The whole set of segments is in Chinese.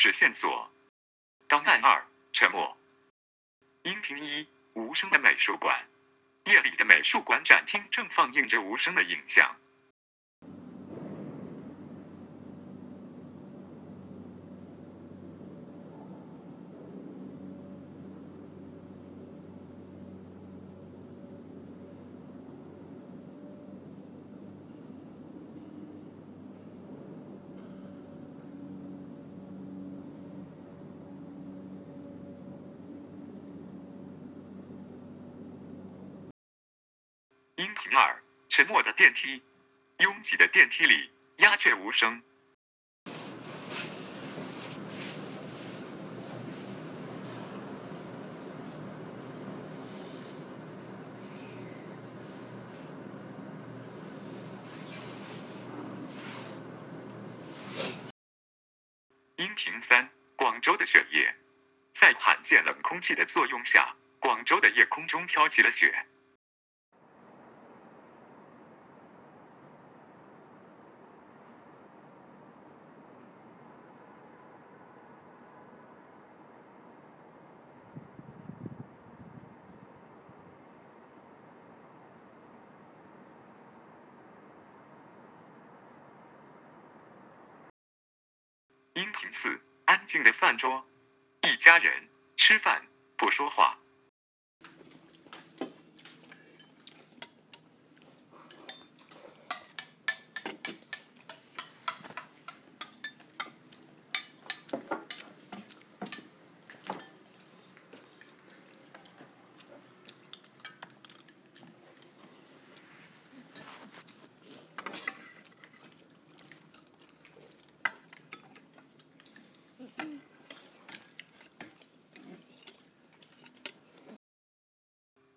是线索。档案二：沉默。音频一：无声的美术馆。夜里的美术馆展厅正放映着无声的影像。音频二：沉默的电梯。拥挤的电梯里，鸦雀无声。音频三：广州的雪夜。在罕见冷空气的作用下，广州的夜空中飘起了雪。音频四：安静的饭桌。一家人吃饭不说话。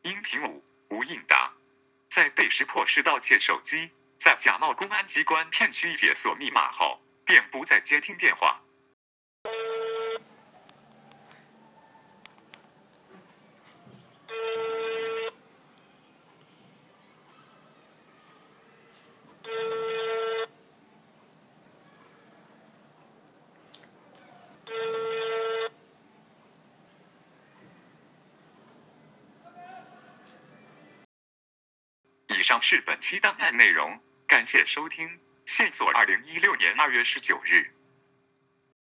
音频五：无应答。在被识破是盗窃手机，在假冒公安机关骗取解锁密码后，便不再接听电话。上是本期档案内容，感谢收听。线索：二零一六年二月十九日。